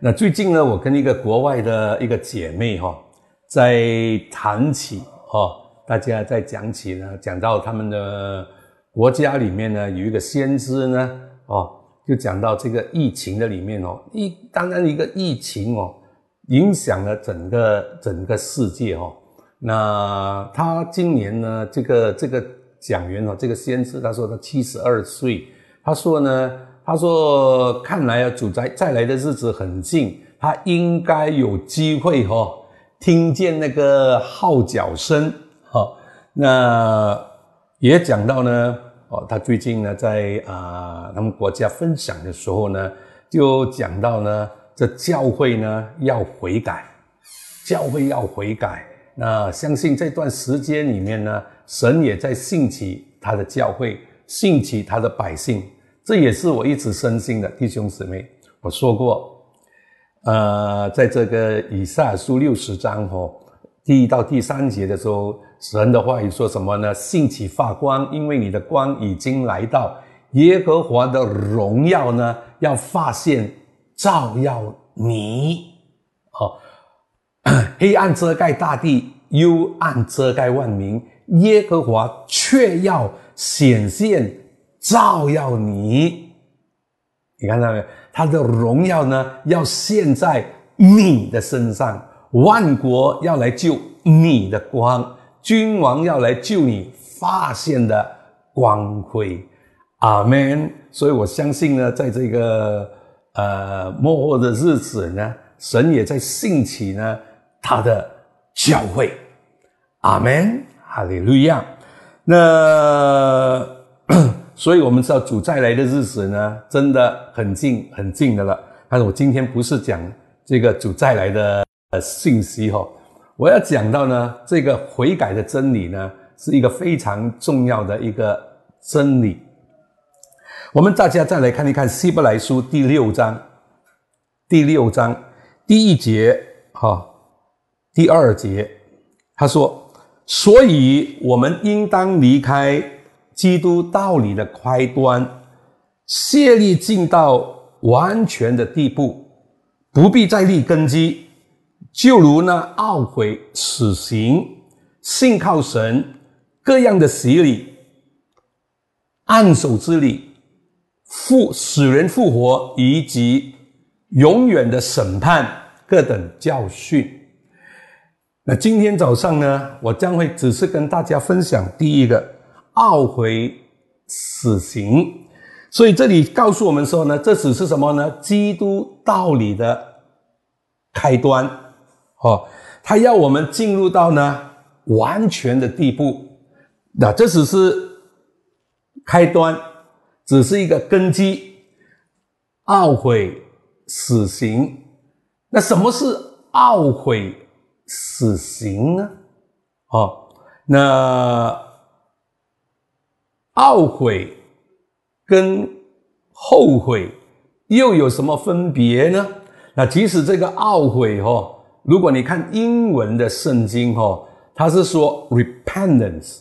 那最近呢，我跟一个国外的一个姐妹哈，在谈起哈，大家在讲起呢，讲到他们的国家里面呢，有一个先知呢，哦，就讲到这个疫情的里面哦，疫当然一个疫情哦，影响了整个整个世界哦。那他今年呢，这个这个讲员哦，这个先知他说他七十二岁，他说呢。他说：“看来啊，主再再来的日子很近，他应该有机会哈，听见那个号角声哈。那也讲到呢，哦，他最近呢，在啊，他们国家分享的时候呢，就讲到呢，这教会呢要悔改，教会要悔改。那相信这段时间里面呢，神也在兴起他的教会，兴起他的百姓。”这也是我一直深信的，弟兄姊妹，我说过，呃，在这个以赛书六十章哦，第一到第三节的时候，神的话语说什么呢？兴起发光，因为你的光已经来到，耶和华的荣耀呢，要发现照耀你。哦，黑暗遮盖大地，幽暗遮盖万民，耶和华却要显现。照耀你，你看到没有？他的荣耀呢，要现在你的身上，万国要来救你的光，君王要来救你发现的光辉。阿门。所以我相信呢，在这个呃末后的日子呢，神也在兴起呢他的教会。阿门，哈利路亚。那。所以，我们知道主再来的日子呢，真的很近很近的了。但是我今天不是讲这个主再来的信息哈，我要讲到呢，这个悔改的真理呢，是一个非常重要的一个真理。我们大家再来看一看《希伯来书》第六章，第六章第一节哈，第二节，他说：“所以我们应当离开。”基督道理的开端，卸力尽到完全的地步，不必再立根基，就如那懊悔死刑，信靠神各样的洗礼，按手之礼，复使人复活，以及永远的审判各等教训。那今天早上呢，我将会只是跟大家分享第一个。懊悔死刑，所以这里告诉我们说呢，这只是什么呢？基督道理的开端，哦，他要我们进入到呢完全的地步，那这只是开端，只是一个根基。懊悔死刑，那什么是懊悔死刑呢？哦，那。懊悔跟后悔又有什么分别呢？那其实这个懊悔哈，如果你看英文的圣经哈，它是说 repentance，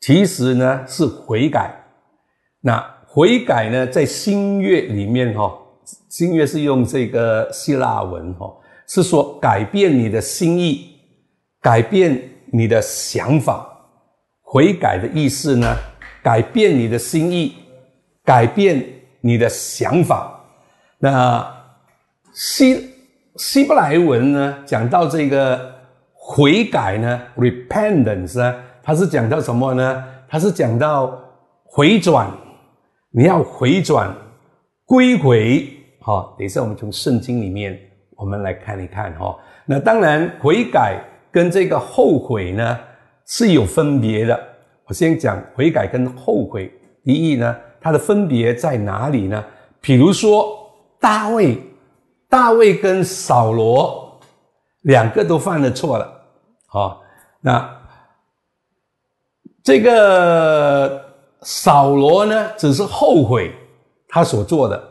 其实呢是悔改。那悔改呢，在新约里面哈，新约是用这个希腊文哈，是说改变你的心意，改变你的想法。悔改的意思呢？改变你的心意，改变你的想法。那希希伯来文呢？讲到这个悔改呢，repentance 呢，它是讲到什么呢？它是讲到回转，你要回转归回。好，等一下我们从圣经里面我们来看一看哈。那当然，悔改跟这个后悔呢是有分别的。我先讲悔改跟后悔。第一呢，它的分别在哪里呢？比如说大卫，大卫跟扫罗两个都犯了错了，好，那这个扫罗呢，只是后悔他所做的，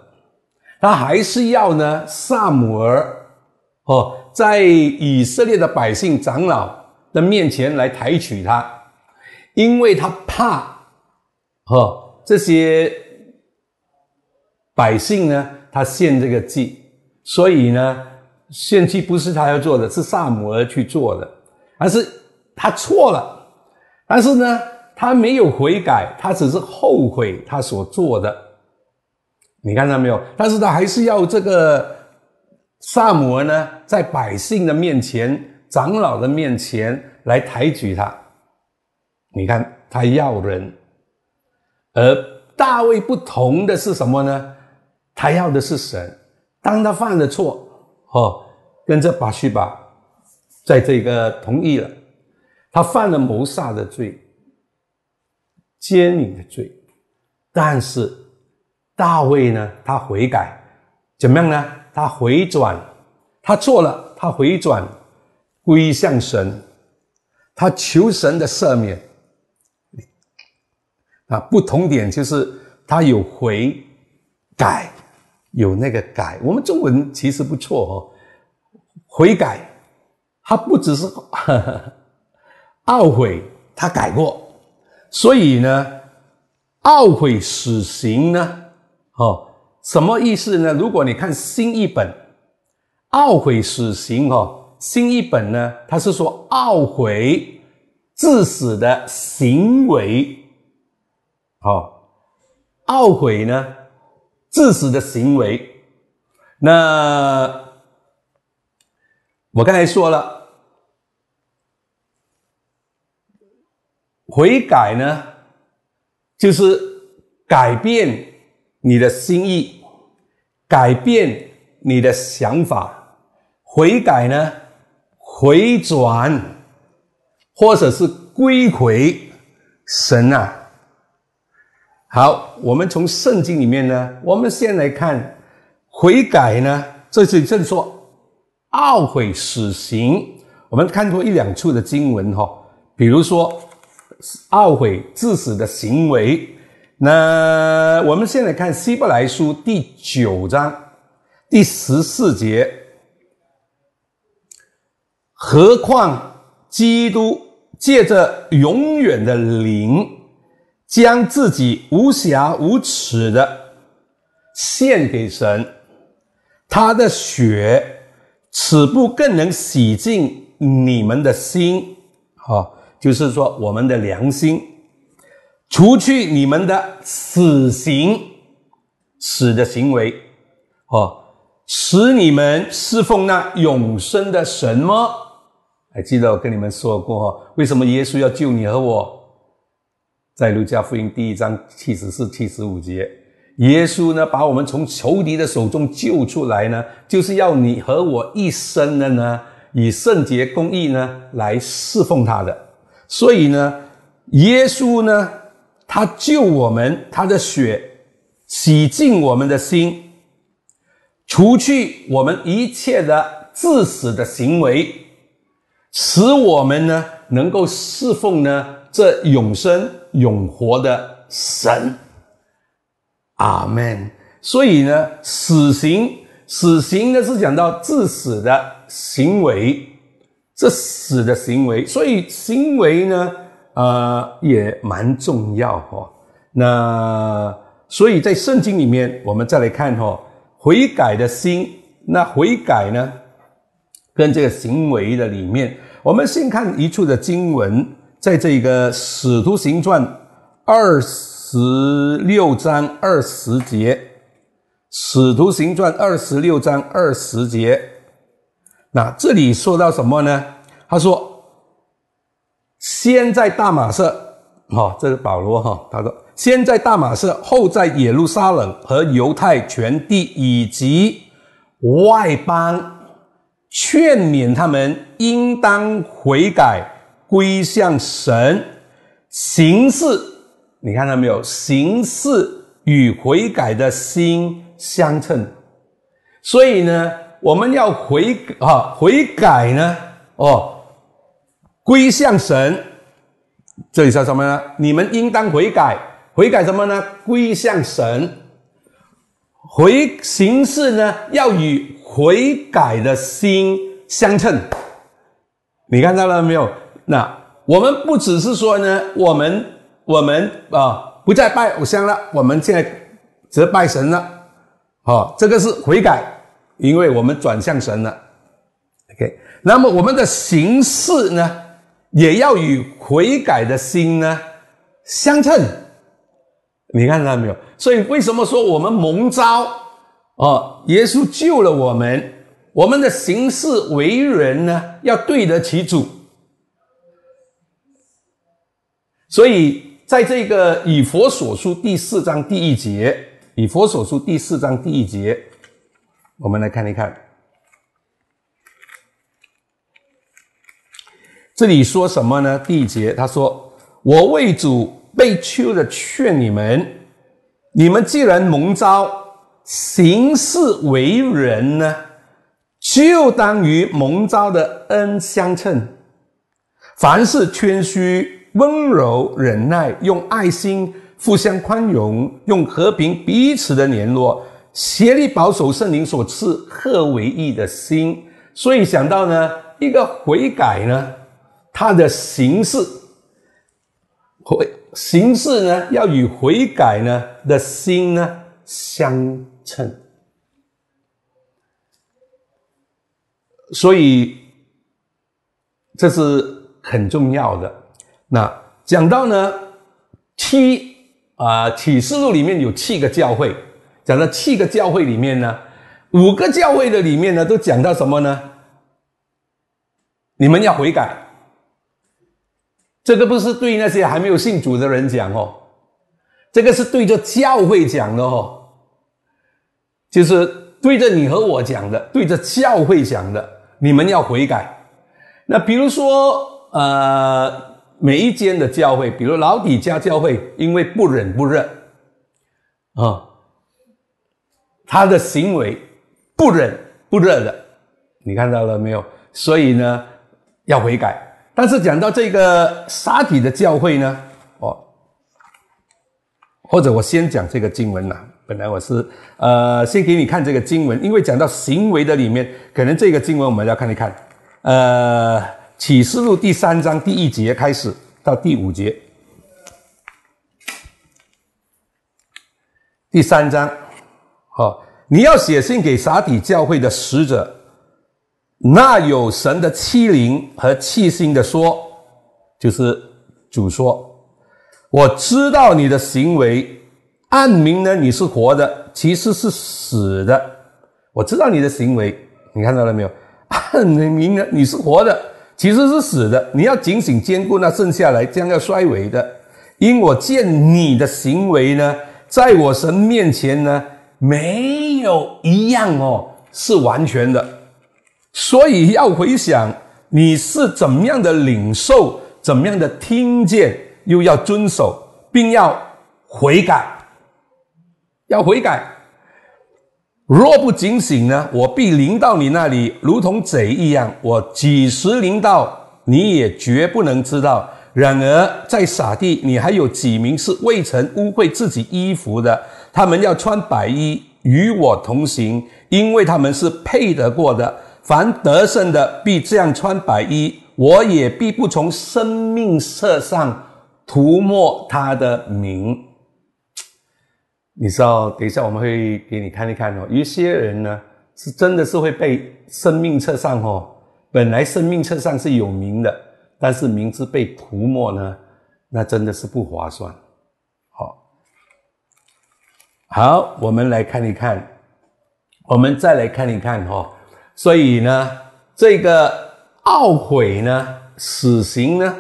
他还是要呢萨姆尔哦，在以色列的百姓长老的面前来抬举他。因为他怕，哈这些百姓呢，他献这个祭，所以呢，献祭不是他要做的，是萨姆尔去做的，而是他错了，但是呢，他没有悔改，他只是后悔他所做的。你看到没有？但是他还是要这个萨姆尔呢，在百姓的面前、长老的面前来抬举他。你看他要人，而大卫不同的是什么呢？他要的是神。当他犯了错，哦，跟着巴西巴在这个同意了，他犯了谋杀的罪、奸淫的罪，但是大卫呢，他悔改，怎么样呢？他回转，他错了，他回转，归向神，他求神的赦免。啊，不同点就是他有悔改。有那个改，我们中文其实不错哦。悔改，他不只是懊悔，他改过。所以呢，懊悔死刑呢，哦，什么意思呢？如果你看新译本，懊悔死刑哦，新译本呢，他是说懊悔致死的行为，哦，懊悔呢？自死的行为，那我刚才说了，悔改呢，就是改变你的心意，改变你的想法，悔改呢，回转，或者是归回神啊。好，我们从圣经里面呢，我们先来看悔改呢，这是正说懊悔死刑。我们看过一两处的经文哈，比如说懊悔致死的行为。那我们先来看希伯来书第九章第十四节，何况基督借着永远的灵。将自己无瑕无耻的献给神，他的血此不更能洗净你们的心？哈，就是说我们的良心，除去你们的死刑、死的行为，哦，使你们侍奉那永生的神吗？还记得我跟你们说过哈，为什么耶稣要救你和我？在路加福音第一章七十四、七十五节，耶稣呢把我们从仇敌的手中救出来呢，就是要你和我一生的呢，以圣洁公义呢来侍奉他的。所以呢，耶稣呢，他救我们，他的血洗净我们的心，除去我们一切的自死的行为，使我们呢能够侍奉呢这永生。永活的神，阿门。所以呢，死刑，死刑呢是讲到致死的行为，这死的行为，所以行为呢，呃，也蛮重要哈。那所以在圣经里面，我们再来看哈，悔改的心，那悔改呢，跟这个行为的里面，我们先看一处的经文。在这个《使徒行传》二十六章二十节，《使徒行传》二十六章二十节，那这里说到什么呢？他说：“先在大马色，哈，这是保罗哈，他说先在大马色，后在耶路撒冷和犹太全地以及外邦，劝勉他们应当悔改。”归向神，形式，你看到没有？形式与悔改的心相称，所以呢，我们要悔啊，悔改呢，哦，归向神，这里说什么呢？你们应当悔改，悔改什么呢？归向神，回形式呢，要与悔改的心相称，你看到了没有？那我们不只是说呢，我们我们啊不再拜偶像了，我们现在则拜神了，好，这个是悔改，因为我们转向神了。OK，那么我们的形式呢，也要与悔改的心呢相称。你看到没有？所以为什么说我们蒙召哦？耶稣救了我们，我们的行事为人呢，要对得起主。所以在这个以佛所书第四章第一节，以佛所书第四章第一节，我们来看一看。这里说什么呢？第一节他说：“我为主被囚的劝你们，你们既然蒙召行事为人呢，就当与蒙召的恩相称。凡事谦虚、温柔、忍耐，用爱心互相宽容，用和平彼此的联络，协力保守圣灵所赐合为一的心。所以想到呢，一个悔改呢。”他的形式悔形式呢，要与悔改呢的心呢相称，所以这是很重要的。那讲到呢七啊启示录里面有七个教会，讲到七个教会里面呢，五个教会的里面呢都讲到什么呢？你们要悔改。这个不是对那些还没有信主的人讲哦，这个是对着教会讲的哦，就是对着你和我讲的，对着教会讲的，你们要悔改。那比如说，呃，每一间的教会，比如老底家教会，因为不冷不热啊，他的行为不冷不热的，你看到了没有？所以呢，要悔改。但是讲到这个沙体的教会呢，哦，或者我先讲这个经文呐。本来我是呃先给你看这个经文，因为讲到行为的里面，可能这个经文我们要看一看。呃，启示录第三章第一节开始到第五节，第三章，好，你要写信给沙底教会的使者。那有神的欺凌和气心的说，就是主说：“我知道你的行为，暗明呢你是活的，其实是死的。我知道你的行为，你看到了没有？暗明呢你是活的，其实是死的。你要警醒坚固那剩下来将要衰微的，因我见你的行为呢，在我神面前呢，没有一样哦是完全的。”所以要回想你是怎么样的领受，怎么样的听见，又要遵守，并要悔改，要悔改。若不警醒呢，我必临到你那里，如同贼一样。我几时临到，你也绝不能知道。然而在撒地，你还有几名是未曾污秽自己衣服的，他们要穿白衣与我同行，因为他们是配得过的。凡得胜的，必这样穿白衣；我也必不从生命色上涂抹他的名。你知道，等一下我们会给你看一看哦。有些人呢，是真的是会被生命册上哦，本来生命册上是有名的，但是名字被涂抹呢，那真的是不划算。好，好，我们来看一看，我们再来看一看哈。所以呢，这个懊悔呢，死刑呢，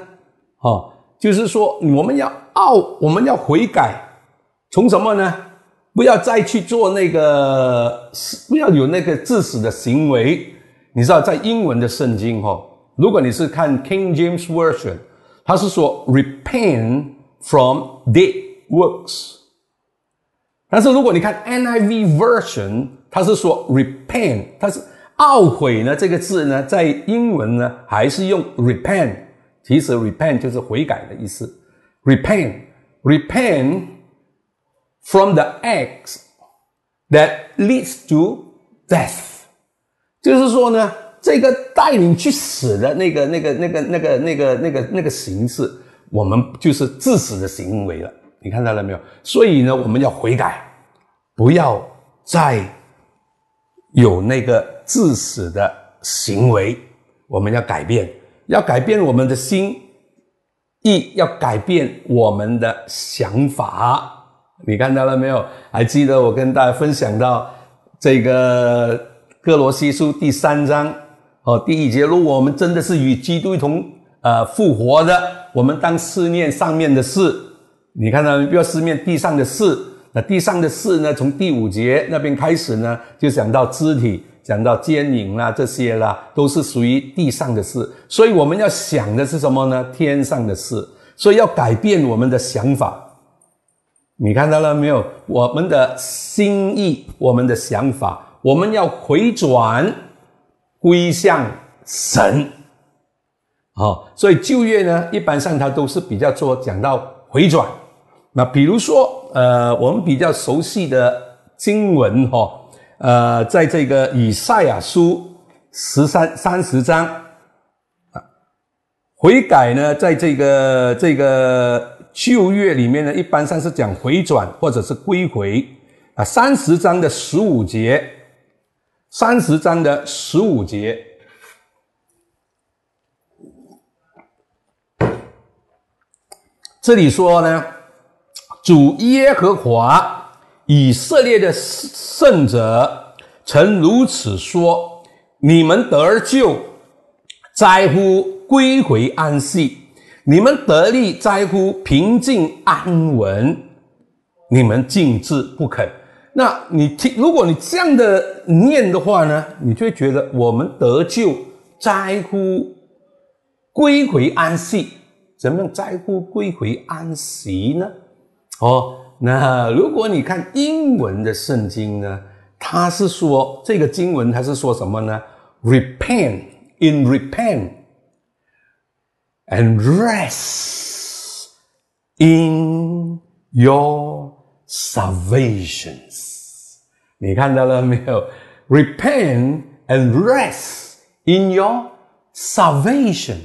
哦，就是说我们要懊，我们要悔改，从什么呢？不要再去做那个，不要有那个致死的行为。你知道，在英文的圣经哈，如果你是看 King James Version，它是说 repent from dead works，但是如果你看 NIV Version，它是说 repent，它是。懊悔呢？这个字呢，在英文呢，还是用 repent。其实 repent 就是悔改的意思。repent，repent from the acts that leads to death。就是说呢，这个带领去死的那个、那个、那个、那个、那个、那个、那个形式，我们就是致死的行为了。你看到了没有？所以呢，我们要悔改，不要再。有那个自死的行为，我们要改变，要改变我们的心意，要改变我们的想法。你看到了没有？还记得我跟大家分享到这个哥罗西书第三章哦第一节，如果我们真的是与基督同呃复活的，我们当思念上面的事。你看到不要思念地上的事。那地上的事呢？从第五节那边开始呢，就讲到肢体，讲到肩影啦，这些啦，都是属于地上的事。所以我们要想的是什么呢？天上的事。所以要改变我们的想法。你看到了没有？我们的心意，我们的想法，我们要回转归向神。好，所以旧约呢，一般上它都是比较做讲到回转。那比如说。呃，我们比较熟悉的经文哈，呃，在这个以赛亚书十三三十章啊，悔改呢，在这个这个旧约里面呢，一般上是讲回转或者是归回啊。三十章的十五节，三十章的十五节，这里说呢。主耶和华以色列的圣者曾如此说：“你们得救在乎归回安息，你们得力在乎平静安稳，你们静志不肯。”那你听，如果你这样的念的话呢，你就会觉得我们得救在乎归回安息，怎么样在乎归回安息呢？哦，那如果你看英文的圣经呢，它是说这个经文它是说什么呢？Repent in repent and rest in your salvations。你看到了没有？Repent and rest in your salvation。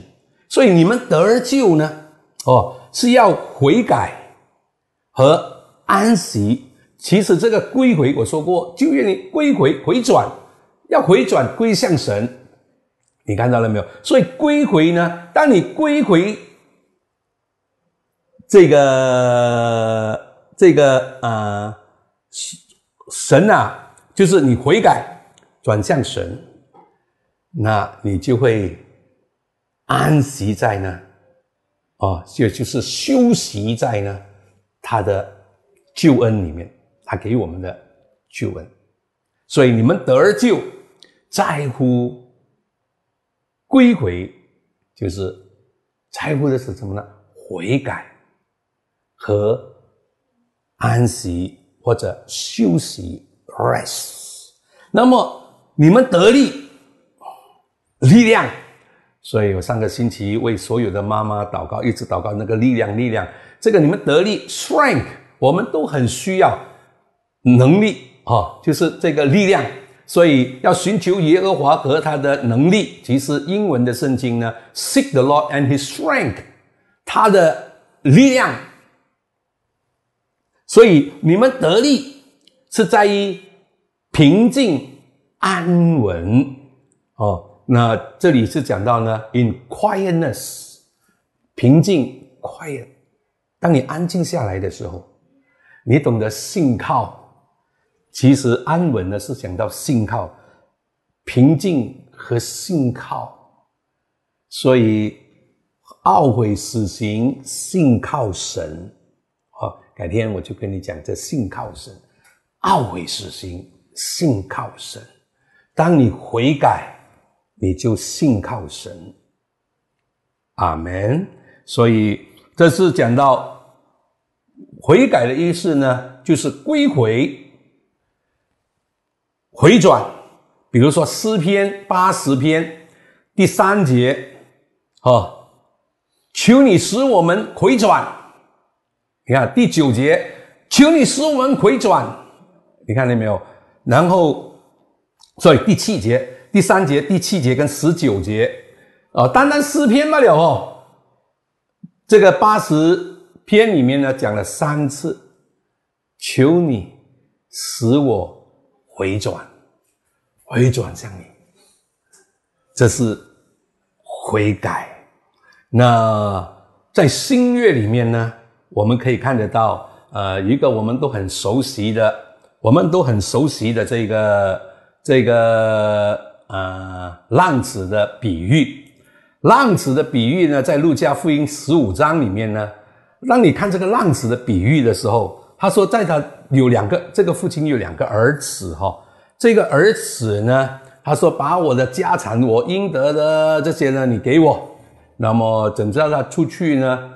所以你们得救呢，哦，是要悔改。和安息，其实这个归回，我说过，就愿意归回回转，要回转归向神。你看到了没有？所以归回呢，当你归回这个这个呃神啊，就是你悔改转向神，那你就会安息在呢，哦，就就是休息在呢。他的救恩里面，他给我们的救恩，所以你们得救，在乎归回，就是在乎的是什么呢？悔改和安息或者休息 （rest）。那么你们得力，力量。所以我上个星期为所有的妈妈祷告，一直祷告那个力量，力量。这个你们得力，strength，我们都很需要能力啊，就是这个力量，所以要寻求耶和华和他的能力。其实英文的圣经呢，seek the Lord and His strength，他的力量。所以你们得力是在于平静安稳哦。那这里是讲到呢，in quietness，平静 quiet。当你安静下来的时候，你懂得信靠。其实安稳呢是讲到信靠、平静和信靠。所以懊悔死刑，信靠神。好，改天我就跟你讲这信靠神。懊悔死刑，信靠神。当你悔改，你就信靠神。阿门。所以。这是讲到悔改的意思呢，就是归回、回转。比如说诗篇八十篇第三节，啊，求你使我们回转。你看第九节，求你使我们回转。你看见没有？然后，所以第七节、第三节、第七节跟十九节，啊，单单诗篇罢了哦。这个八十篇里面呢，讲了三次，求你使我回转，回转向你，这是悔改。那在新约里面呢，我们可以看得到，呃，一个我们都很熟悉的，我们都很熟悉的这个这个呃浪子的比喻。浪子的比喻呢，在路加福音十五章里面呢，当你看这个浪子的比喻的时候，他说，在他有两个，这个父亲有两个儿子哈，这个儿子呢，他说，把我的家产，我应得的这些呢，你给我。那么等到他出去呢，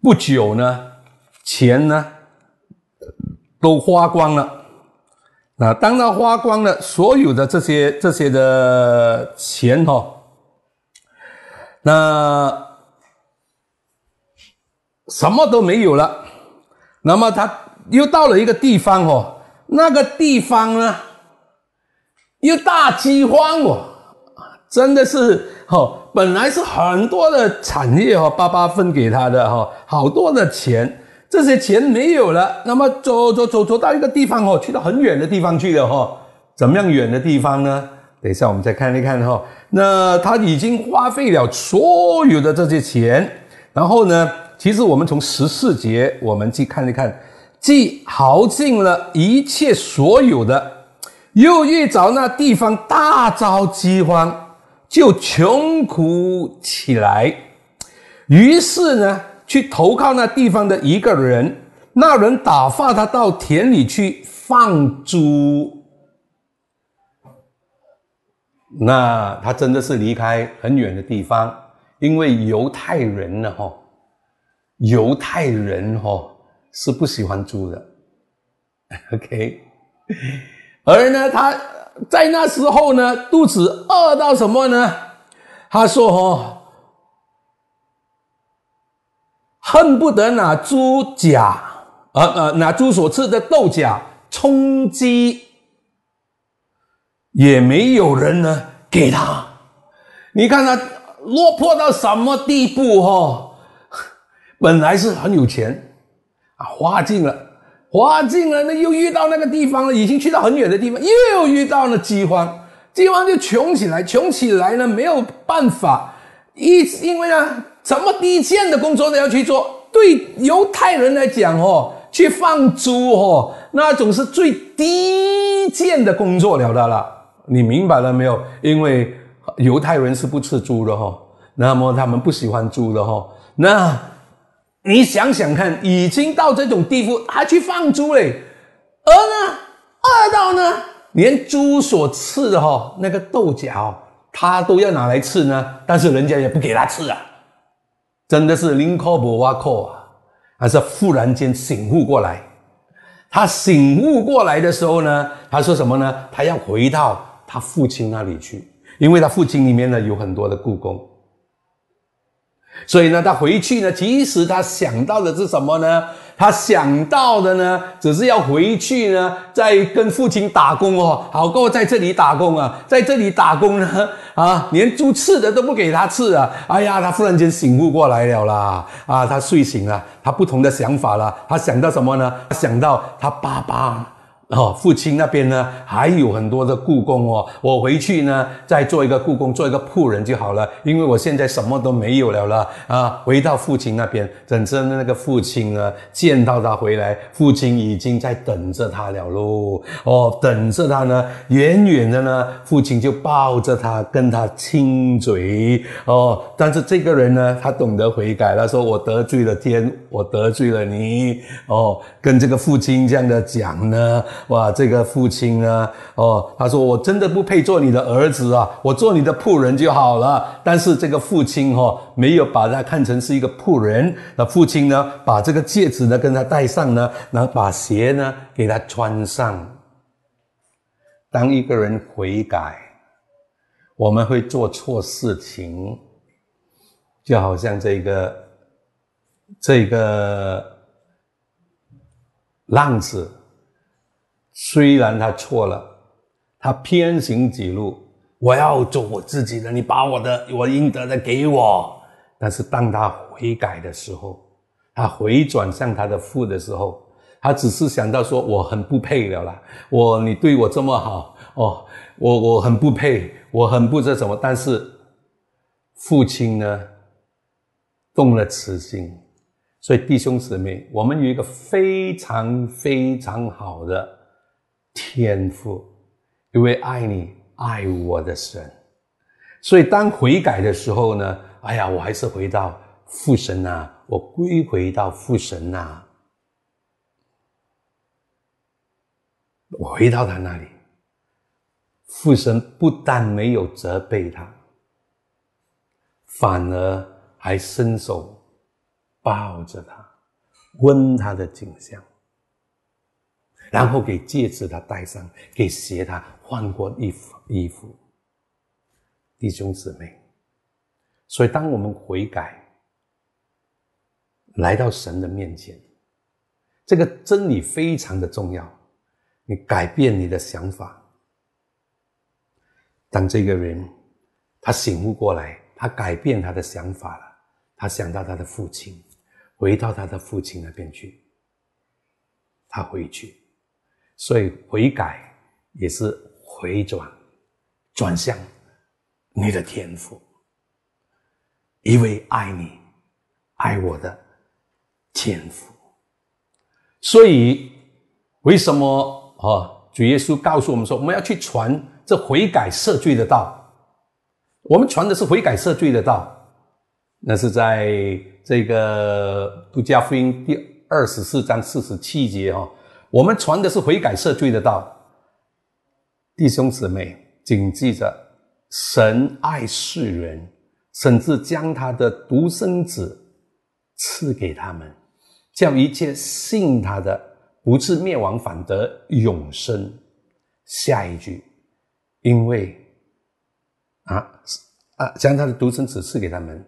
不久呢，钱呢都花光了。那当他花光了所有的这些这些的钱哈。那什么都没有了，那么他又到了一个地方哦，那个地方呢又大饥荒哦，真的是哦，本来是很多的产业哦，爸爸分给他的哈，好多的钱，这些钱没有了，那么走走走走到一个地方哦，去到很远的地方去了哈，怎么样远的地方呢？等一下我们再看一看哈。那他已经花费了所有的这些钱，然后呢，其实我们从十四节我们去看一看，既耗尽了一切所有的，又遇着那地方大遭饥荒，就穷苦起来，于是呢，去投靠那地方的一个人，那人打发他到田里去放猪。那他真的是离开很远的地方，因为犹太人呢，哈，犹太人哈是不喜欢猪的，OK，而呢，他在那时候呢，肚子饿到什么呢？他说：“哈，恨不得拿猪甲，呃呃，拿猪所吃的豆荚充饥。”也没有人呢给他，你看他落魄到什么地步哈？本来是很有钱啊，花尽了，花尽了，那又遇到那个地方了，已经去到很远的地方，又遇到了饥荒，饥荒就穷起来，穷起来呢没有办法，一因为呢什么低贱的工作都要去做，对犹太人来讲哦，去放猪哦，那种是最低贱的工作了的了。你明白了没有？因为犹太人是不吃猪的哈，那么他们不喜欢猪的哈。那你想想看，已经到这种地步，还去放猪嘞？而呢，饿到呢，连猪所吃的哈那个豆角，他都要拿来吃呢。但是人家也不给他吃啊，真的是宁可不挖口啊！还是忽然间醒悟过来，他醒悟过来的时候呢，他说什么呢？他要回到。他父亲那里去，因为他父亲里面呢有很多的故宫，所以呢，他回去呢，其实他想到的是什么呢？他想到的呢，只是要回去呢，再跟父亲打工哦，好过在这里打工啊，在这里打工呢，啊，连猪吃的都不给他吃啊！哎呀，他忽然间醒悟过来了啦，啊，他睡醒了，他不同的想法了，他想到什么呢？他想到他爸爸。哦，父亲那边呢还有很多的故宫哦，我回去呢再做一个故宫，做一个仆人就好了，因为我现在什么都没有了了啊！回到父亲那边，等着那个父亲呢见到他回来，父亲已经在等着他了喽。哦，等着他呢，远远的呢，父亲就抱着他跟他亲嘴哦。但是这个人呢，他懂得悔改，他说我得罪了天，我得罪了你哦，跟这个父亲这样的讲呢。哇，这个父亲呢？哦，他说我真的不配做你的儿子啊，我做你的仆人就好了。但是这个父亲哈，没有把他看成是一个仆人。那父亲呢，把这个戒指呢跟他戴上呢，然后把鞋呢给他穿上。当一个人悔改，我们会做错事情，就好像这个这个浪子。虽然他错了，他偏行己路，我要做我自己的，你把我的我应得的给我。但是当他悔改的时候，他回转向他的父的时候，他只是想到说我很不配了啦，我你对我这么好，哦，我我很不配，我很不知什么。但是父亲呢，动了慈心，所以弟兄姊妹，我们有一个非常非常好的天赋，因为爱你爱我的神，所以当悔改的时候呢，哎呀，我还是回到父神呐，我归回到父神呐。我回到他那里，父神不但没有责备他，反而还伸手抱着他，温他的颈项，然后给戒指他戴上，给鞋他换过衣服衣服。弟兄姊妹，所以当我们悔改，来到神的面前，这个真理非常的重要。你改变你的想法。当这个人他醒悟过来，他改变他的想法了，他想到他的父亲，回到他的父亲那边去，他回去，所以悔改也是回转，转向你的天赋，一位爱你、爱我的天赋。所以为什么？哦，主耶稣告诉我们说，我们要去传这悔改赦罪的道。我们传的是悔改赦罪的道，那是在这个路加福音第二十四章四十七节哈。我们传的是悔改赦罪的道。弟兄姊妹，谨记着，神爱世人，甚至将他的独生子赐给他们，叫一切信他的。不至灭亡，反得永生。下一句，因为啊啊，将他的独生子赐给他们，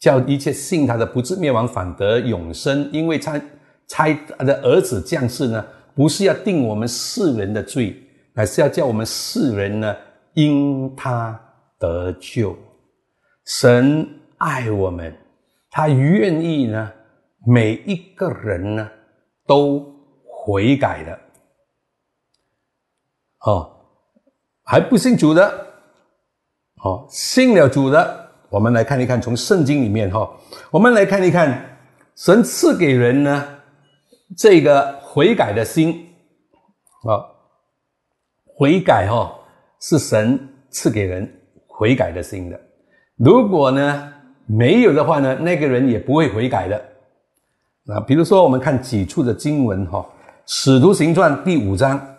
叫一切信他的不至灭亡，反得永生。因为他差的儿子降世呢，不是要定我们世人的罪，乃是要叫我们世人呢因他得救。神爱我们，他愿意呢。每一个人呢，都悔改的，哦，还不信主的，哦，信了主的，我们来看一看，从圣经里面哈，我们来看一看，神赐给人呢这个悔改的心，啊，悔改哈是神赐给人悔改的心的，如果呢没有的话呢，那个人也不会悔改的。啊，比如说，我们看几处的经文哈，《使徒行传》第五章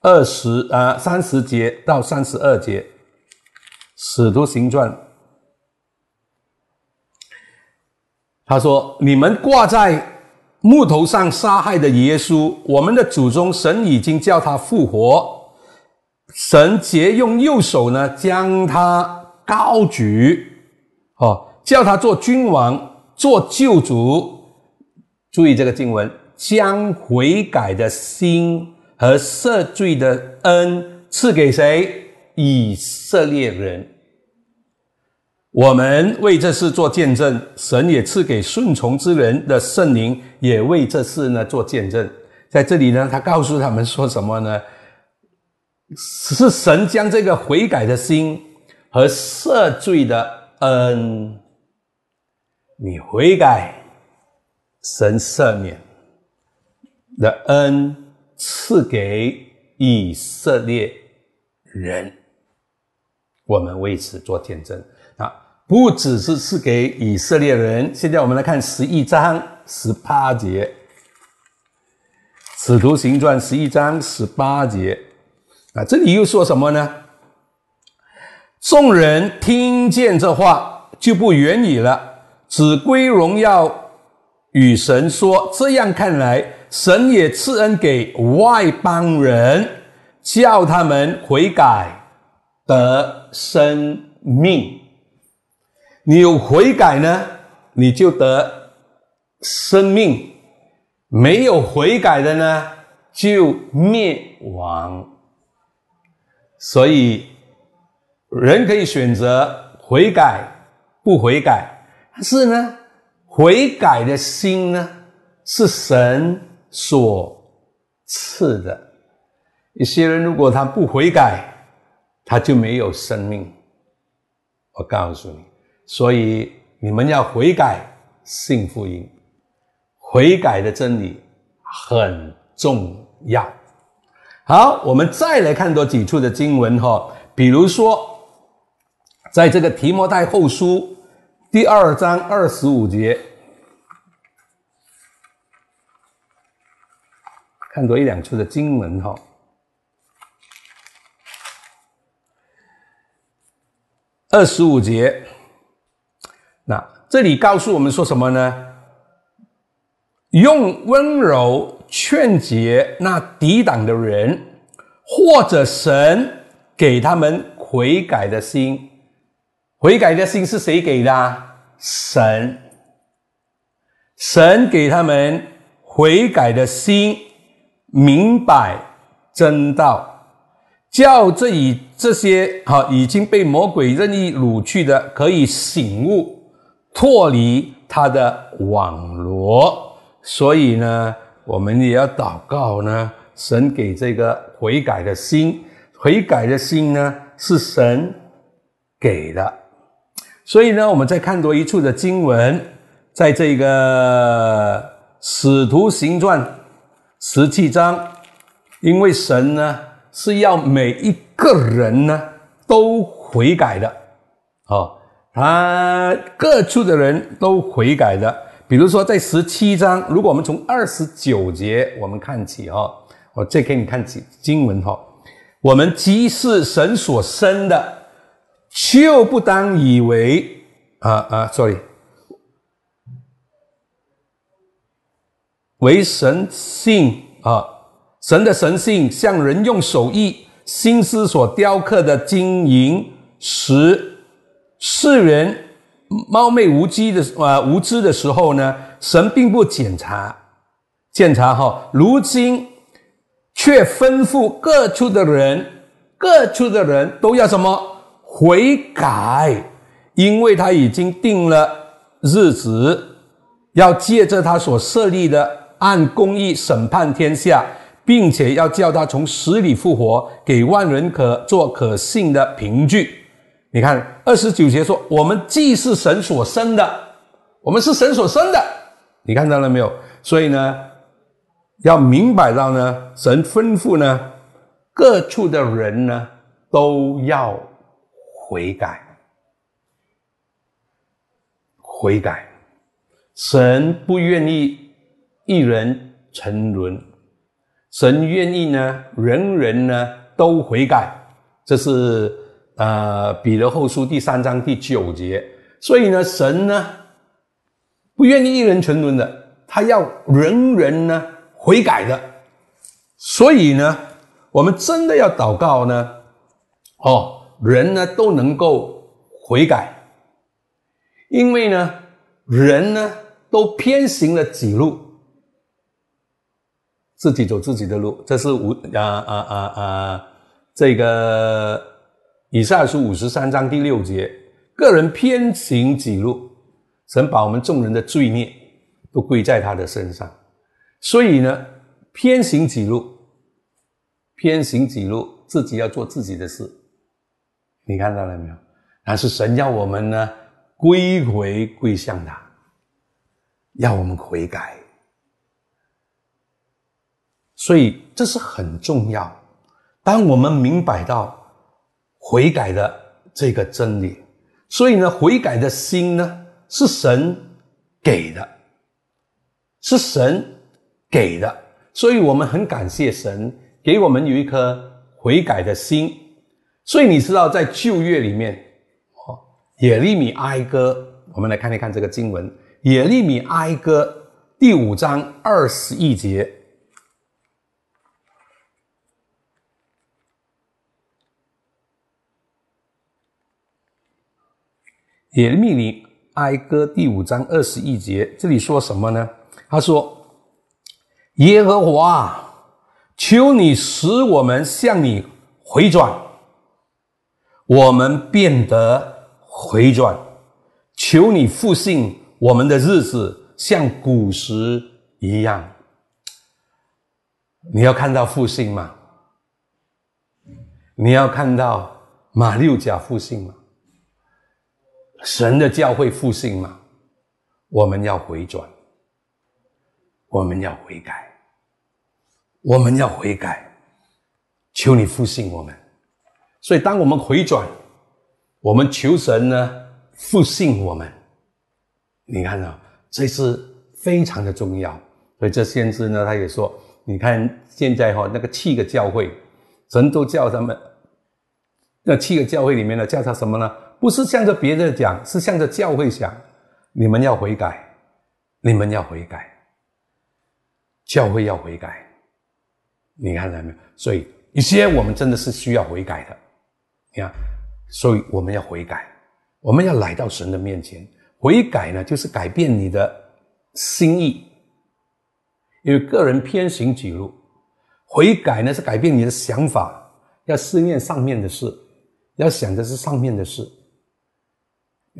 二十啊三十节到三十二节，《使徒行传》他说：“你们挂在木头上杀害的耶稣，我们的祖宗神已经叫他复活，神借用右手呢将他高举，哦。”叫他做君王，做救主。注意这个经文，将悔改的心和赦罪的恩赐给谁？以色列人。我们为这事做见证，神也赐给顺从之人的圣灵，也为这事呢做见证。在这里呢，他告诉他们说什么呢？是神将这个悔改的心和赦罪的恩。你悔改，神赦免的恩赐给以色列人，我们为此做见证！不只是赐给以色列人。现在我们来看十一章十八节，《使徒行传》十一章十八节啊，这里又说什么呢？众人听见这话，就不远矣了。只归荣耀与神说，这样看来，神也赐恩给外邦人，叫他们悔改得生命。你有悔改呢，你就得生命；没有悔改的呢，就灭亡。所以，人可以选择悔改，不悔改。但是呢，悔改的心呢，是神所赐的。一些人如果他不悔改，他就没有生命。我告诉你，所以你们要悔改，信福音，悔改的真理很重要。好，我们再来看多几处的经文哈，比如说，在这个提摩太后书第二章二十五节，看多一两处的经文哈。二十五节，那这里告诉我们说什么呢？用温柔劝解那抵挡的人，或者神给他们悔改的心。悔改的心是谁给的？神。神给他们悔改的心，明白真道。叫这以这些哈已经被魔鬼任意掳去的，可以醒悟脱离他的网罗。所以呢，我们也要祷告呢，神给这个悔改的心，悔改的心呢是神给的。所以呢，我们再看多一处的经文，在这个使徒行传十七章，因为神呢。是要每一个人呢都悔改的，哦，啊各处的人都悔改的。比如说在十七章，如果我们从二十九节我们看起，哈，我再给你看经经文，哈，我们既是神所生的，就不当以为啊啊，sorry，为神性啊。神的神性像人用手艺心思所雕刻的金银石，世人冒昧无知的啊无知的时候呢，神并不检查检查哈，如今却吩咐各处的人，各处的人都要什么悔改，因为他已经定了日子，要借着他所设立的按公义审判天下。并且要叫他从死里复活，给万人可做可信的凭据。你看二十九节说：“我们既是神所生的，我们是神所生的。”你看到了没有？所以呢，要明白到呢，神吩咐呢，各处的人呢都要悔改，悔改。神不愿意一人沉沦。神愿意呢，人人呢都悔改，这是呃彼得后书第三章第九节。所以呢，神呢不愿意一人沉沦的，他要人人呢悔改的。所以呢，我们真的要祷告呢，哦，人呢都能够悔改，因为呢，人呢都偏行了己路。自己走自己的路，这是无啊啊啊啊！这个以赛亚书五十三章第六节，个人偏行己路，神把我们众人的罪孽都归在他的身上。所以呢，偏行己路，偏行己路，自己要做自己的事。你看到了没有？但是神要我们呢，归回归向他，要我们悔改。所以这是很重要。当我们明白到悔改的这个真理，所以呢，悔改的心呢是神给的，是神给的。所以我们很感谢神给我们有一颗悔改的心。所以你知道，在旧约里面，哦，耶利米哀歌，我们来看一看这个经文：耶利米哀歌第五章二十一节。耶利米哀歌第五章二十一节，这里说什么呢？他说：“耶和华，求你使我们向你回转，我们变得回转；求你复兴我们的日子，像古时一样。”你要看到复兴吗？你要看到马六甲复兴吗？神的教会复兴吗？我们要回转，我们要悔改，我们要悔改，求你复兴我们。所以，当我们回转，我们求神呢复兴我们。你看到，这是非常的重要。所以，这先知呢，他也说：“你看现在哈，那个七个教会，神都叫他们，那七个教会里面呢，叫他什么呢？不是向着别人讲，是向着教会讲，你们要悔改，你们要悔改，教会要悔改。你看到没有？所以，一些我们真的是需要悔改的。你看，所以我们要悔改，我们要来到神的面前。悔改呢，就是改变你的心意。”因为个人偏行己路，悔改呢是改变你的想法，要思念上面的事，要想的是上面的事。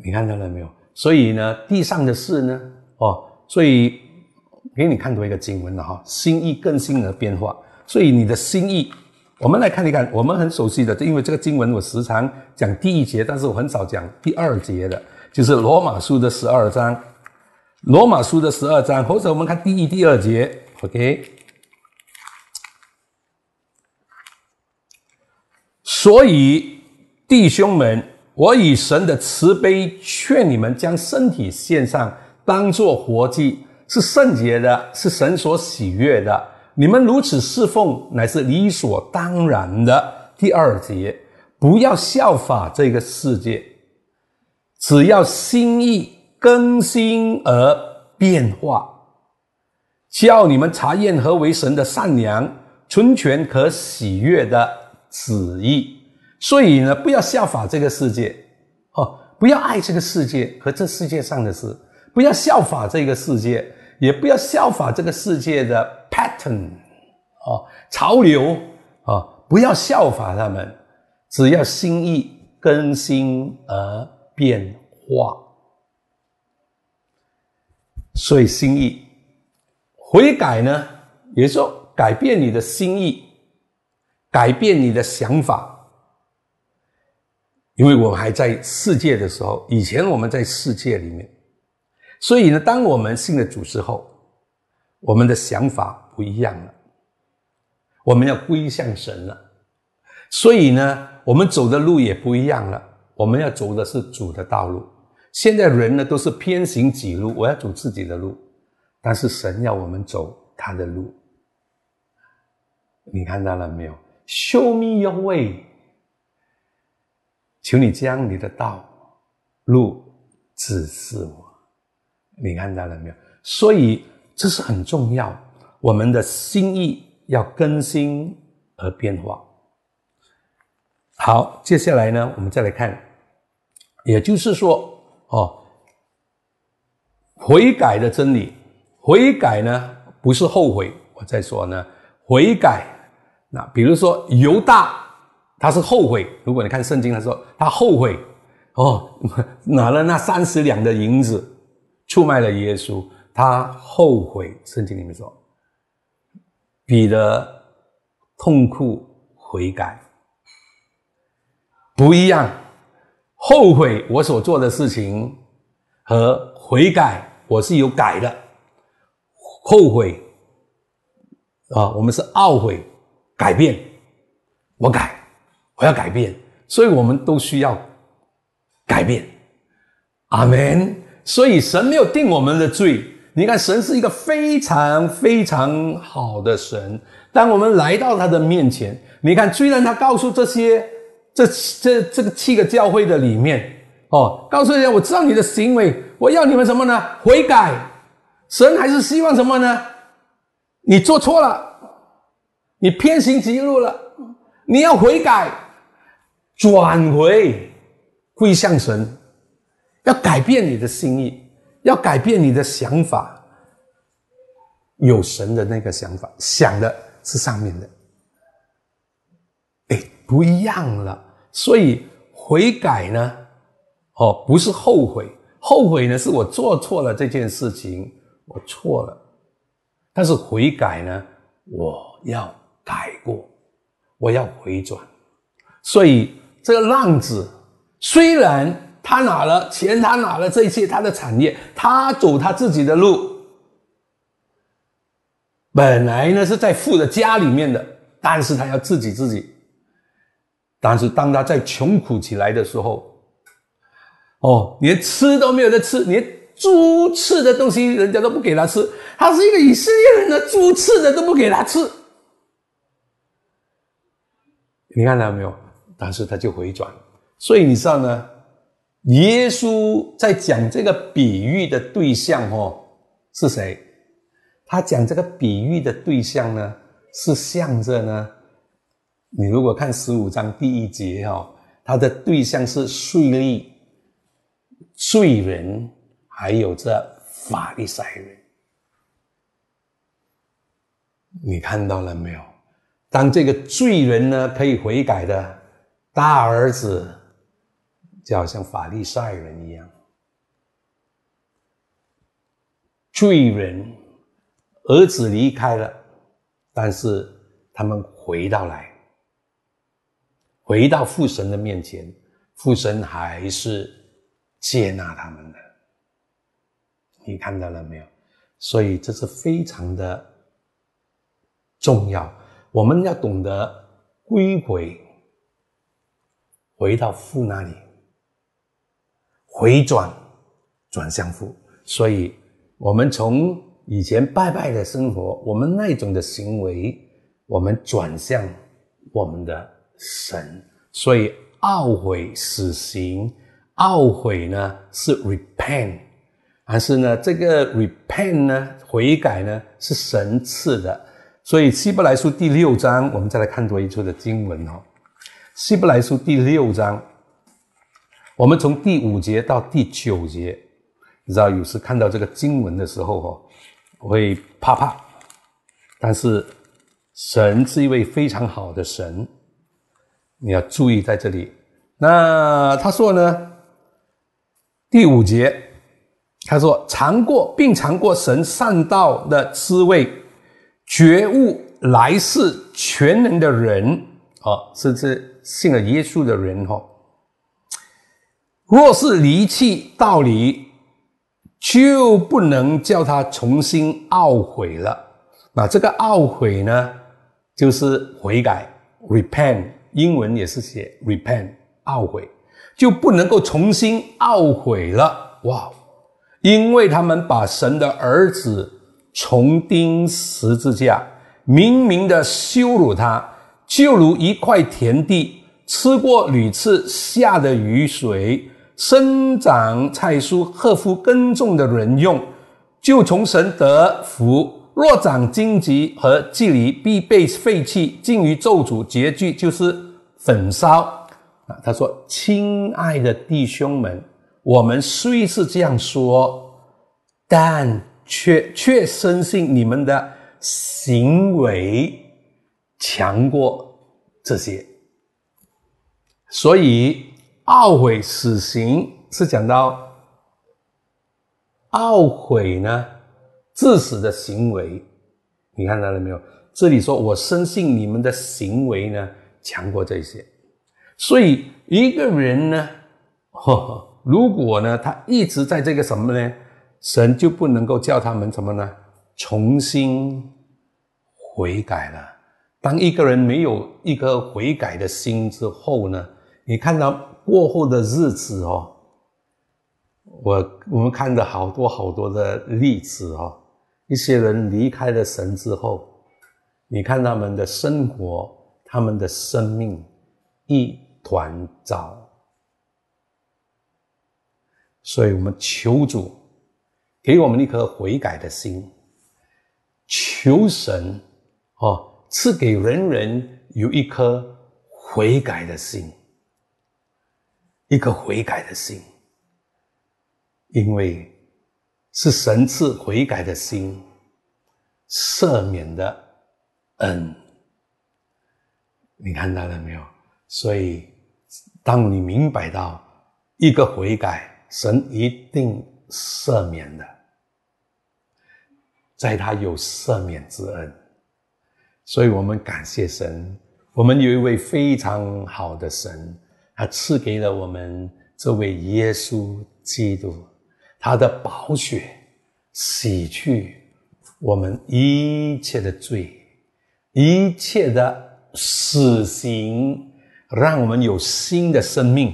你看到了没有？所以呢，地上的事呢，哦，所以给你看多一个经文了哈，心意更新而变化。所以你的心意，我们来看一看，我们很熟悉的，因为这个经文我时常讲第一节，但是我很少讲第二节的，就是罗马书的十二章。罗马书的十二章，或者我们看第一、第二节，OK。所以弟兄们，我以神的慈悲劝你们，将身体献上，当作活祭，是圣洁的，是神所喜悦的。你们如此侍奉，乃是理所当然的。第二节，不要效法这个世界，只要心意。更新而变化，叫你们查验何为神的善良、纯全、可喜悦的旨意。所以呢，不要效法这个世界，哦，不要爱这个世界和这世界上的事，不要效法这个世界，也不要效法这个世界的 pattern，哦，潮流，啊，不要效法他们，只要心意更新而变化。所以心意悔改呢，也就改变你的心意，改变你的想法。因为我们还在世界的时候，以前我们在世界里面，所以呢，当我们信了主之后，我们的想法不一样了，我们要归向神了，所以呢，我们走的路也不一样了，我们要走的是主的道路。现在人呢都是偏行己路，我要走自己的路，但是神要我们走他的路。你看到了没有？Show me your way，求你将你的道路指示我。你看到了没有？所以这是很重要，我们的心意要更新而变化。好，接下来呢，我们再来看，也就是说。哦，悔改的真理，悔改呢不是后悔。我再说呢，悔改，那比如说犹大，他是后悔。如果你看圣经，他说他后悔，哦，拿了那三十两的银子出卖了耶稣，他后悔。圣经里面说，彼得痛哭悔改，不一样。后悔我所做的事情和悔改，我是有改的。后悔啊，我们是懊悔，改变，我改，我要改变，所以我们都需要改变。阿门。所以神没有定我们的罪。你看，神是一个非常非常好的神。当我们来到他的面前，你看，虽然他告诉这些。这这这个七个教会的里面哦，告诉人家，我知道你的行为，我要你们什么呢？悔改。神还是希望什么呢？你做错了，你偏行歧路了，你要悔改，转回归向神，要改变你的心意，要改变你的想法，有神的那个想法，想的是上面的，哎，不一样了。所以悔改呢，哦，不是后悔，后悔呢是我做错了这件事情，我错了。但是悔改呢，我要改过，我要回转。所以这个浪子虽然他拿了钱，他拿了这些他的产业，他走他自己的路。本来呢是在富的家里面的，但是他要自己自己。但是当他在穷苦起来的时候，哦，连吃都没有得吃，连猪吃的东西人家都不给他吃。他是一个以色列人的猪吃的都不给他吃。你看到没有？但是他就回转。所以你知道呢？耶稣在讲这个比喻的对象哦是谁？他讲这个比喻的对象呢是向着呢。你如果看十五章第一节哈，他的对象是税吏、罪人，还有这法利赛人。你看到了没有？当这个罪人呢可以悔改的大儿子，就好像法利赛人一样，罪人儿子离开了，但是他们回到来。回到父神的面前，父神还是接纳他们的。你看到了没有？所以这是非常的重要。我们要懂得归回，回到父那里，回转，转向父。所以，我们从以前拜拜的生活，我们那种的行为，我们转向我们的。神，所以懊悔死刑，懊悔呢是 repent，但是呢这个 repent 呢悔改呢是神赐的，所以希伯来书第六章，我们再来看多一处的经文哦。希伯来书第六章，我们从第五节到第九节，你知道有时看到这个经文的时候哦，会怕怕，但是神是一位非常好的神。你要注意在这里。那他说呢？第五节，他说尝过并尝过神善道的滋味，觉悟来世全能的人，哦，是这信了耶稣的人哈。若是离弃道理，就不能叫他重新懊悔了。那这个懊悔呢，就是悔改，repent。英文也是写 repent，懊悔，就不能够重新懊悔了。哇！因为他们把神的儿子重钉十字架，明明的羞辱他，就如一块田地，吃过屡次下的雨水，生长菜蔬，克服耕种的人用，就从神得福。若长荆棘和蒺藜，必被废弃，尽于咒诅，结局就是焚烧。啊，他说：“亲爱的弟兄们，我们虽是这样说，但却却深信你们的行为强过这些。所以懊悔死刑是讲到懊悔呢。”致死的行为，你看到了没有？这里说我深信你们的行为呢强过这些，所以一个人呢，呵呵如果呢他一直在这个什么呢，神就不能够叫他们什么呢？重新悔改了。当一个人没有一颗悔改的心之后呢，你看到过后的日子哦，我我们看到好多好多的例子哦。一些人离开了神之后，你看他们的生活，他们的生命一团糟。所以我们求主给我们一颗悔改的心，求神哦赐给人人有一颗悔改的心，一个悔改的心，因为。是神赐悔改的心，赦免的恩。你看到了没有？所以，当你明白到一个悔改，神一定赦免的，在他有赦免之恩，所以我们感谢神，我们有一位非常好的神，他赐给了我们这位耶稣基督，他的宝血洗去我们一切的罪，一切的死刑，让我们有新的生命，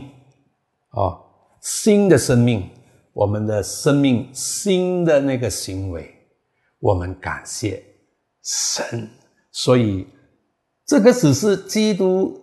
啊，新的生命，我们的生命新的那个行为，我们感谢神。所以，这个只是基督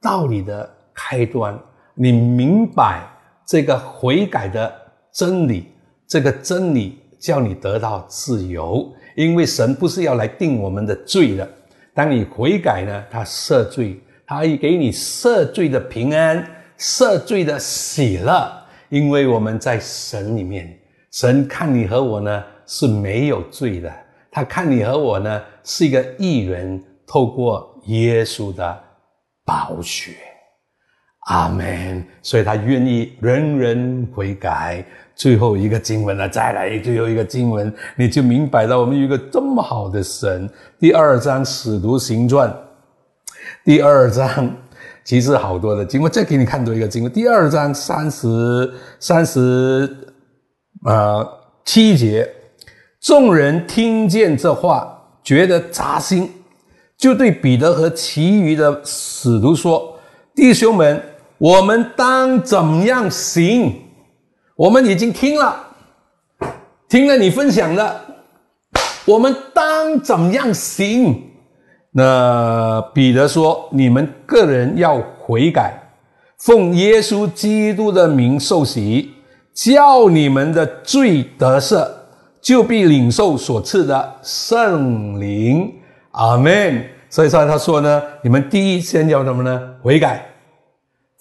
道理的开端。你明白这个悔改的真理，这个真理叫你得到自由。因为神不是要来定我们的罪的。当你悔改呢，他赦罪，他会给你赦罪的平安，赦罪的喜乐。因为我们在神里面，神看你和我呢是没有罪的。他看你和我呢是一个艺人，透过耶稣的宝血，阿门。所以他愿意人人悔改。最后一个经文了，再来最后一个经文，你就明白了。我们有一个这么好的神。第二章《使徒行传》，第二章其实好多的经文，再给你看多一个经文。第二章三十三十啊七节。众人听见这话，觉得扎心，就对彼得和其余的使徒说：“弟兄们，我们当怎样行？我们已经听了，听了你分享的，我们当怎样行？”那彼得说：“你们个人要悔改，奉耶稣基督的名受洗，叫你们的罪得赦。”就必领受所赐的圣灵，阿门。所以说，他说呢，你们第一先要什么呢？悔改，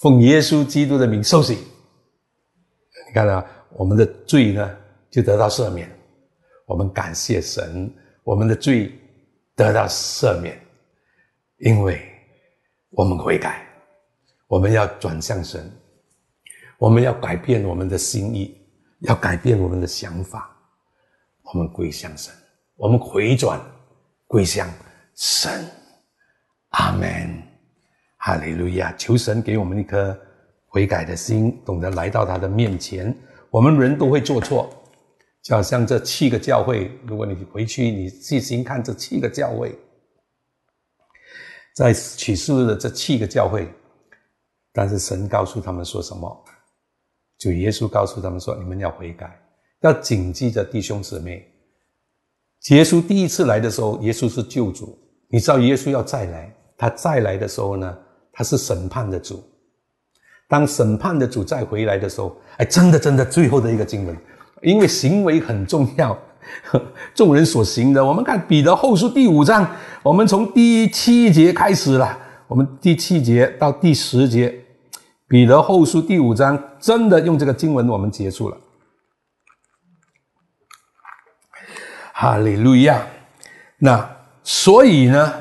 奉耶稣基督的名受洗。你看啊，我们的罪呢就得到赦免。我们感谢神，我们的罪得到赦免，因为我们悔改，我们要转向神，我们要改变我们的心意，要改变我们的想法。我们归向神，我们回转归向神，阿门，哈利路亚！求神给我们一颗悔改的心，懂得来到他的面前。我们人都会做错，就好像这七个教会，如果你回去你细心看这七个教会，在启示的这七个教会，但是神告诉他们说什么？就耶稣告诉他们说：你们要悔改。要谨记着弟兄姊妹，耶稣第一次来的时候，耶稣是救主。你知道耶稣要再来，他再来的时候呢，他是审判的主。当审判的主再回来的时候，哎，真的真的，最后的一个经文，因为行为很重要，众人所行的。我们看彼得后书第五章，我们从第七节开始了，我们第七节到第十节，彼得后书第五章真的用这个经文，我们结束了。哈利路亚！那所以呢，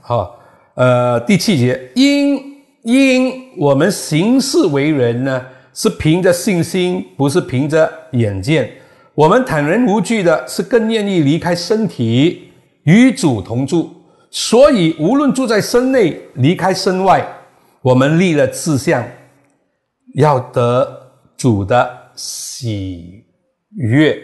好，呃，第七节，因因我们行事为人呢，是凭着信心，不是凭着眼见。我们坦然无惧的，是更愿意离开身体，与主同住。所以无论住在身内，离开身外，我们立了志向，要得主的喜悦。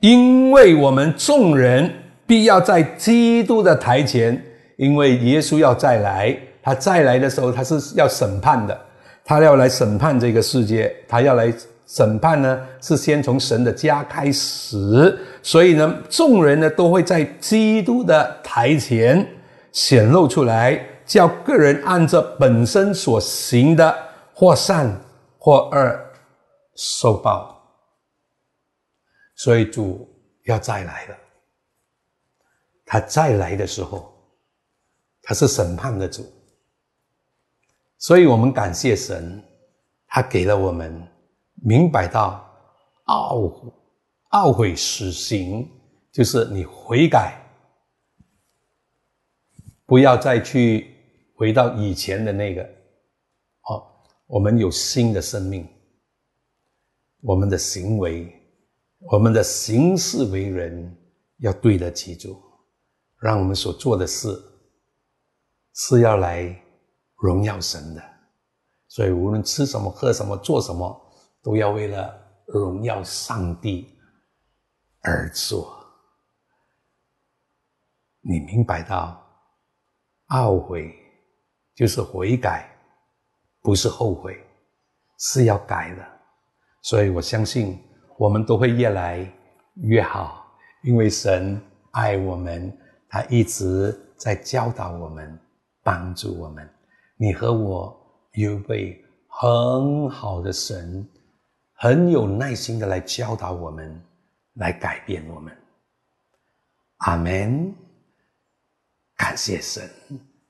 因为我们众人必要在基督的台前，因为耶稣要再来，他再来的时候，他是要审判的，他要来审判这个世界，他要来审判呢，是先从神的家开始，所以呢，众人呢都会在基督的台前显露出来，叫个人按着本身所行的，或善或恶受报。所以主要再来了，他再来的时候，他是审判的主。所以我们感谢神，他给了我们明白到懊悔懊悔死刑，就是你悔改，不要再去回到以前的那个。哦，我们有新的生命，我们的行为。我们的行事为人要对得起主，让我们所做的事是要来荣耀神的，所以无论吃什么、喝什么、做什么，都要为了荣耀上帝而做。你明白到，懊悔就是悔改，不是后悔，是要改的。所以我相信，我们都会越来越好，因为神爱我们，他一直在教导我们，帮助我们。你和我有一位很好的神，很有耐心的来教导我们，来改变我们。阿门。感谢神，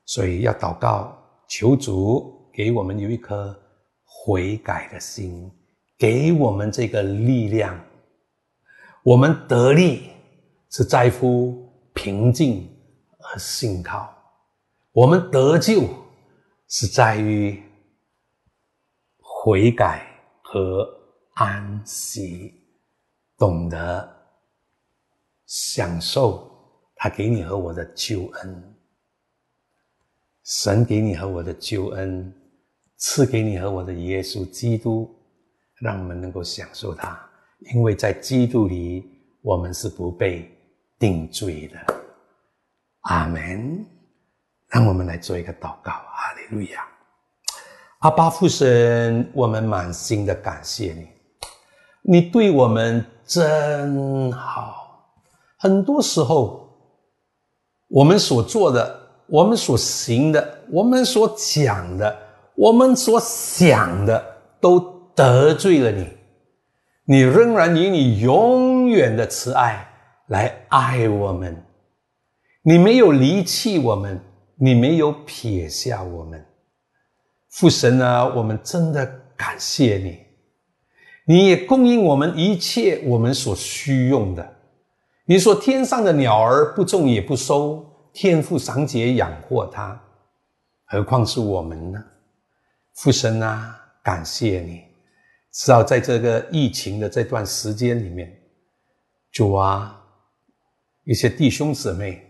所以要祷告，求主给我们有一颗悔改的心，给我们这个力量。我们得力是在乎平静和信靠，我们得救是在于悔改和安息，懂得享受。他给你和我的救恩，神给你和我的救恩，赐给你和我的耶稣基督，让我们能够享受它。因为在基督里，我们是不被定罪的。阿门。让我们来做一个祷告。哈利路亚。阿巴父神，我们满心的感谢你，你对我们真好。很多时候。我们所做的，我们所行的，我们所讲的，我们所想的，都得罪了你。你仍然以你永远的慈爱来爱我们，你没有离弃我们，你没有撇下我们。父神啊，我们真的感谢你，你也供应我们一切我们所需用的。你说天上的鸟儿不种也不收，天父赏节养活它，何况是我们呢？父神啊，感谢你，知道在这个疫情的这段时间里面，主啊，一些弟兄姊妹，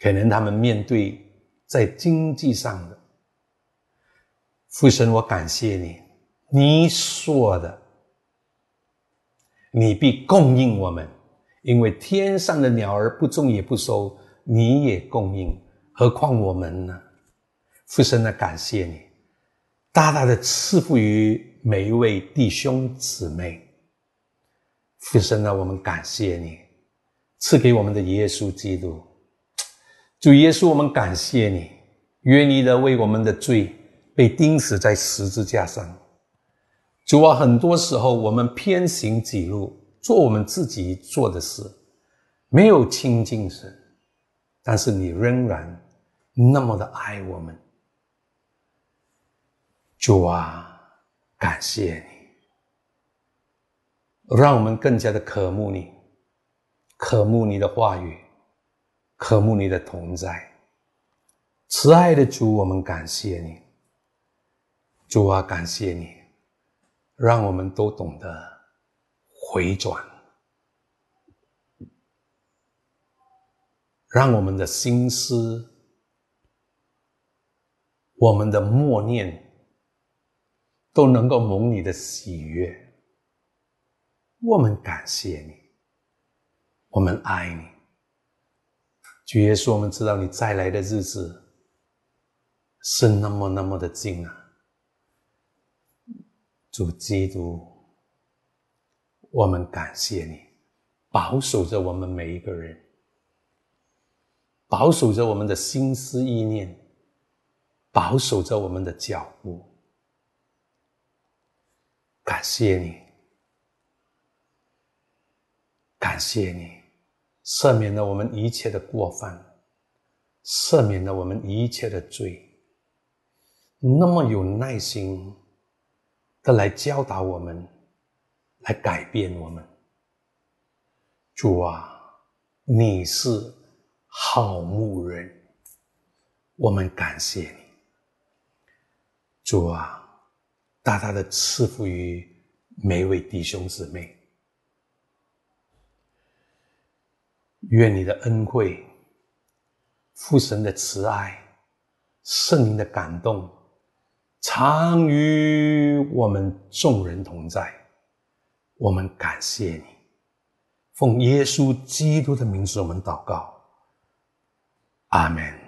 可能他们面对在经济上的，父神，我感谢你，你说的，你必供应我们。因为天上的鸟儿不种也不收，你也供应，何况我们呢？父神啊，感谢你，大大的赐福于每一位弟兄姊妹。父神啊，我们感谢你，赐给我们的耶稣基督。主耶稣，我们感谢你，愿你的为我们的罪被钉死在十字架上。主啊，很多时候我们偏行己路。做我们自己做的事，没有亲近神，但是你仍然那么的爱我们，主啊，感谢你，让我们更加的渴慕你，渴慕你的话语，渴慕你的同在。慈爱的主，我们感谢你，主啊，感谢你，让我们都懂得。回转，让我们的心思、我们的默念都能够蒙你的喜悦。我们感谢你，我们爱你。主耶稣，我们知道你再来的日子是那么那么的近啊！主基督。我们感谢你，保守着我们每一个人，保守着我们的心思意念，保守着我们的脚步。感谢你，感谢你，赦免了我们一切的过犯，赦免了我们一切的罪，那么有耐心的来教导我们。来改变我们，主啊，你是好牧人，我们感谢你，主啊，大大的赐福于每位弟兄姊妹，愿你的恩惠、父神的慈爱、圣灵的感动，常与我们众人同在。我们感谢你，奉耶稣基督的名字，我们祷告，阿门。